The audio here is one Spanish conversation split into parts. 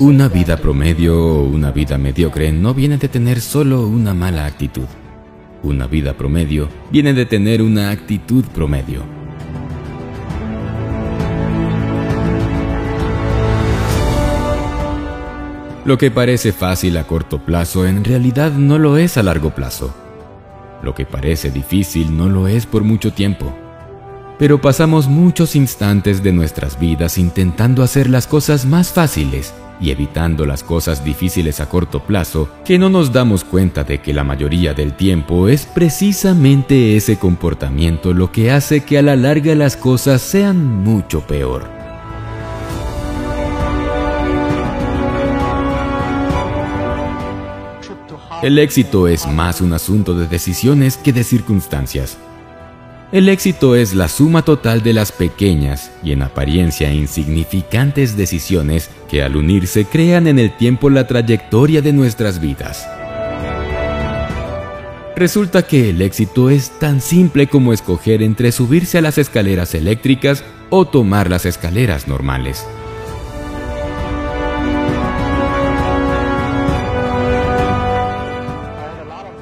Una vida promedio o una vida mediocre no viene de tener solo una mala actitud. Una vida promedio viene de tener una actitud promedio. Lo que parece fácil a corto plazo en realidad no lo es a largo plazo. Lo que parece difícil no lo es por mucho tiempo. Pero pasamos muchos instantes de nuestras vidas intentando hacer las cosas más fáciles y evitando las cosas difíciles a corto plazo que no nos damos cuenta de que la mayoría del tiempo es precisamente ese comportamiento lo que hace que a la larga las cosas sean mucho peor. El éxito es más un asunto de decisiones que de circunstancias. El éxito es la suma total de las pequeñas y en apariencia insignificantes decisiones que al unirse crean en el tiempo la trayectoria de nuestras vidas. Resulta que el éxito es tan simple como escoger entre subirse a las escaleras eléctricas o tomar las escaleras normales.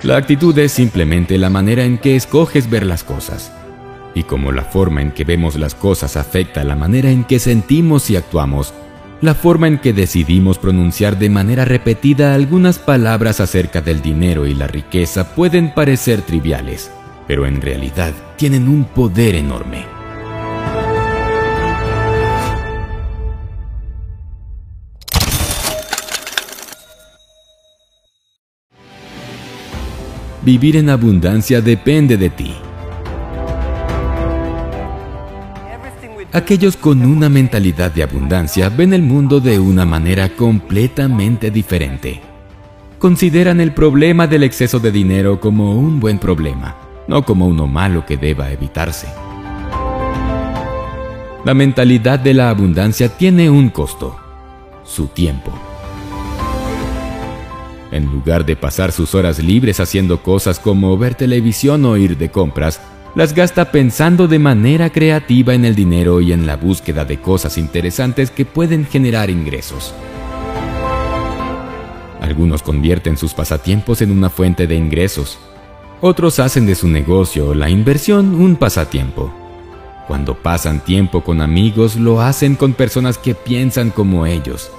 La actitud es simplemente la manera en que escoges ver las cosas. Y como la forma en que vemos las cosas afecta la manera en que sentimos y actuamos, la forma en que decidimos pronunciar de manera repetida algunas palabras acerca del dinero y la riqueza pueden parecer triviales, pero en realidad tienen un poder enorme. Vivir en abundancia depende de ti. Aquellos con una mentalidad de abundancia ven el mundo de una manera completamente diferente. Consideran el problema del exceso de dinero como un buen problema, no como uno malo que deba evitarse. La mentalidad de la abundancia tiene un costo, su tiempo. En lugar de pasar sus horas libres haciendo cosas como ver televisión o ir de compras, las gasta pensando de manera creativa en el dinero y en la búsqueda de cosas interesantes que pueden generar ingresos. Algunos convierten sus pasatiempos en una fuente de ingresos. Otros hacen de su negocio o la inversión un pasatiempo. Cuando pasan tiempo con amigos, lo hacen con personas que piensan como ellos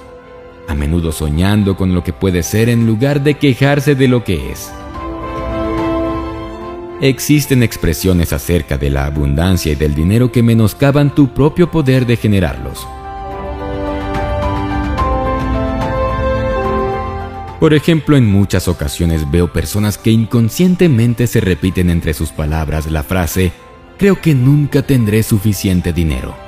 a menudo soñando con lo que puede ser en lugar de quejarse de lo que es. Existen expresiones acerca de la abundancia y del dinero que menoscaban tu propio poder de generarlos. Por ejemplo, en muchas ocasiones veo personas que inconscientemente se repiten entre sus palabras la frase, creo que nunca tendré suficiente dinero.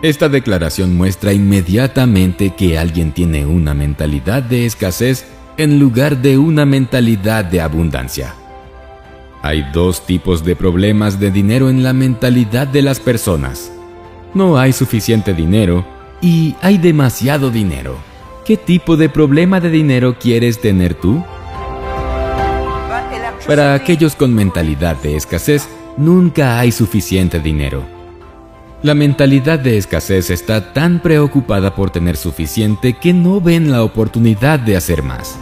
Esta declaración muestra inmediatamente que alguien tiene una mentalidad de escasez en lugar de una mentalidad de abundancia. Hay dos tipos de problemas de dinero en la mentalidad de las personas. No hay suficiente dinero y hay demasiado dinero. ¿Qué tipo de problema de dinero quieres tener tú? Para aquellos con mentalidad de escasez, nunca hay suficiente dinero la mentalidad de escasez está tan preocupada por tener suficiente que no ven la oportunidad de hacer más.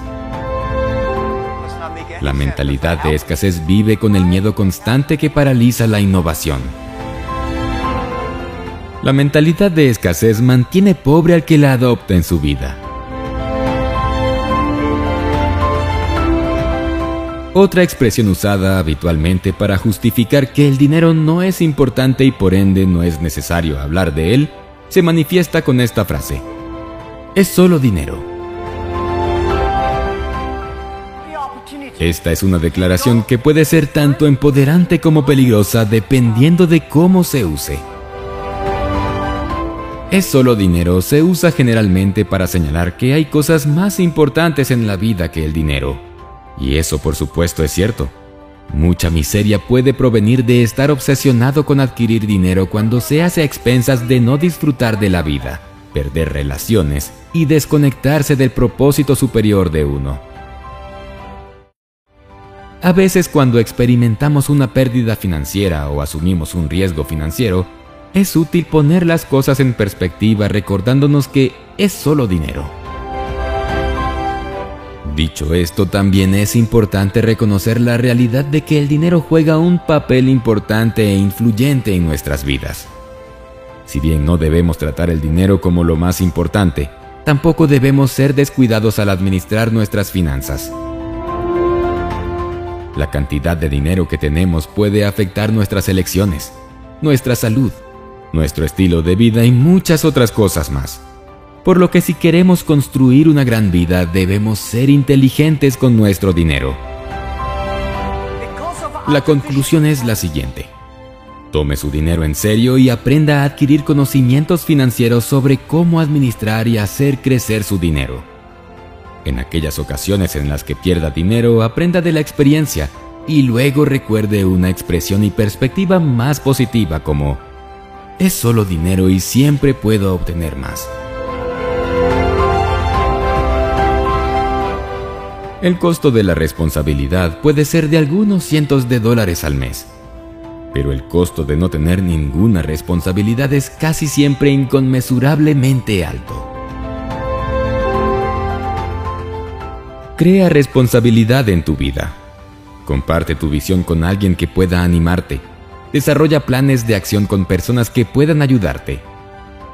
La mentalidad de escasez vive con el miedo constante que paraliza la innovación. La mentalidad de escasez mantiene pobre al que la adopta en su vida. Otra expresión usada habitualmente para justificar que el dinero no es importante y por ende no es necesario hablar de él, se manifiesta con esta frase. Es solo dinero. Esta es una declaración que puede ser tanto empoderante como peligrosa dependiendo de cómo se use. Es solo dinero se usa generalmente para señalar que hay cosas más importantes en la vida que el dinero. Y eso por supuesto es cierto. Mucha miseria puede provenir de estar obsesionado con adquirir dinero cuando se hace a expensas de no disfrutar de la vida, perder relaciones y desconectarse del propósito superior de uno. A veces cuando experimentamos una pérdida financiera o asumimos un riesgo financiero, es útil poner las cosas en perspectiva recordándonos que es solo dinero. Dicho esto, también es importante reconocer la realidad de que el dinero juega un papel importante e influyente en nuestras vidas. Si bien no debemos tratar el dinero como lo más importante, tampoco debemos ser descuidados al administrar nuestras finanzas. La cantidad de dinero que tenemos puede afectar nuestras elecciones, nuestra salud, nuestro estilo de vida y muchas otras cosas más. Por lo que si queremos construir una gran vida debemos ser inteligentes con nuestro dinero. La conclusión es la siguiente. Tome su dinero en serio y aprenda a adquirir conocimientos financieros sobre cómo administrar y hacer crecer su dinero. En aquellas ocasiones en las que pierda dinero, aprenda de la experiencia y luego recuerde una expresión y perspectiva más positiva como es solo dinero y siempre puedo obtener más. El costo de la responsabilidad puede ser de algunos cientos de dólares al mes, pero el costo de no tener ninguna responsabilidad es casi siempre inconmensurablemente alto. Crea responsabilidad en tu vida. Comparte tu visión con alguien que pueda animarte Desarrolla planes de acción con personas que puedan ayudarte.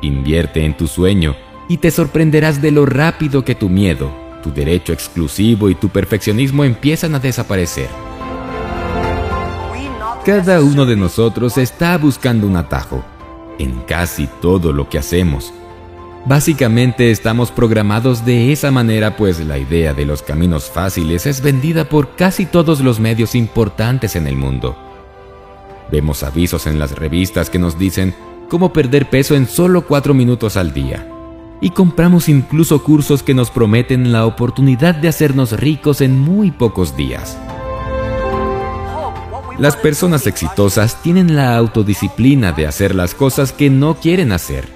Invierte en tu sueño y te sorprenderás de lo rápido que tu miedo, tu derecho exclusivo y tu perfeccionismo empiezan a desaparecer. Cada uno de nosotros está buscando un atajo en casi todo lo que hacemos. Básicamente estamos programados de esa manera pues la idea de los caminos fáciles es vendida por casi todos los medios importantes en el mundo. Vemos avisos en las revistas que nos dicen cómo perder peso en solo 4 minutos al día. Y compramos incluso cursos que nos prometen la oportunidad de hacernos ricos en muy pocos días. Las personas exitosas tienen la autodisciplina de hacer las cosas que no quieren hacer.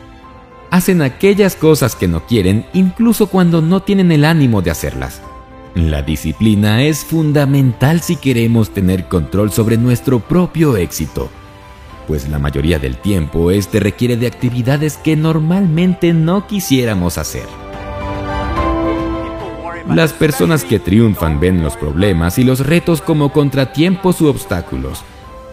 Hacen aquellas cosas que no quieren incluso cuando no tienen el ánimo de hacerlas. La disciplina es fundamental si queremos tener control sobre nuestro propio éxito, pues la mayoría del tiempo este requiere de actividades que normalmente no quisiéramos hacer. Las personas que triunfan ven los problemas y los retos como contratiempos u obstáculos,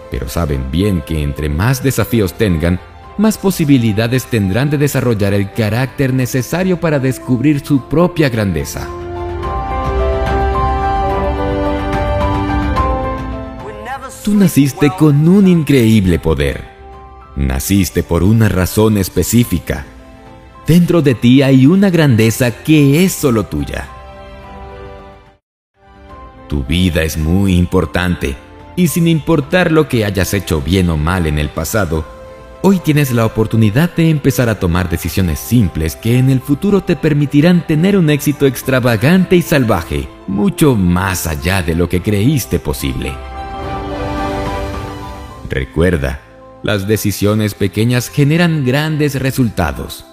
pero saben bien que entre más desafíos tengan, más posibilidades tendrán de desarrollar el carácter necesario para descubrir su propia grandeza. Tú naciste con un increíble poder. Naciste por una razón específica. Dentro de ti hay una grandeza que es solo tuya. Tu vida es muy importante y sin importar lo que hayas hecho bien o mal en el pasado, hoy tienes la oportunidad de empezar a tomar decisiones simples que en el futuro te permitirán tener un éxito extravagante y salvaje, mucho más allá de lo que creíste posible. Recuerda, las decisiones pequeñas generan grandes resultados.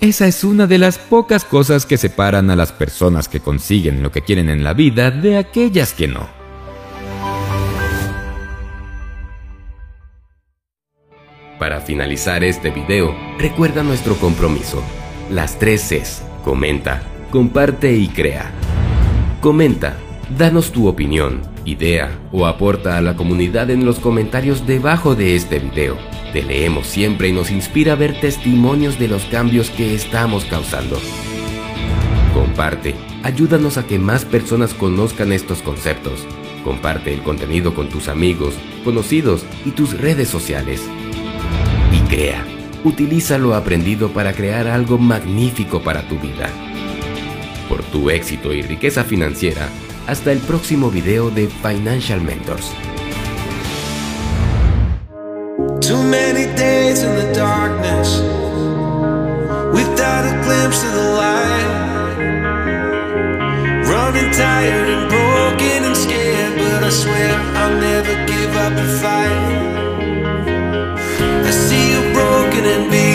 Esa es una de las pocas cosas que separan a las personas que consiguen lo que quieren en la vida de aquellas que no. Para finalizar este video, recuerda nuestro compromiso. Las tres Cs. Comenta, comparte y crea. Comenta, danos tu opinión idea o aporta a la comunidad en los comentarios debajo de este video. Te leemos siempre y nos inspira a ver testimonios de los cambios que estamos causando. Comparte, ayúdanos a que más personas conozcan estos conceptos. Comparte el contenido con tus amigos, conocidos y tus redes sociales. Y crea, utiliza lo aprendido para crear algo magnífico para tu vida. Por tu éxito y riqueza financiera, Hasta el próximo video de Financial Mentors. Too many days in the darkness without a glimpse of the light. Running tired and broken and scared, but I swear I'll never give up the fight. I see you broken and beat.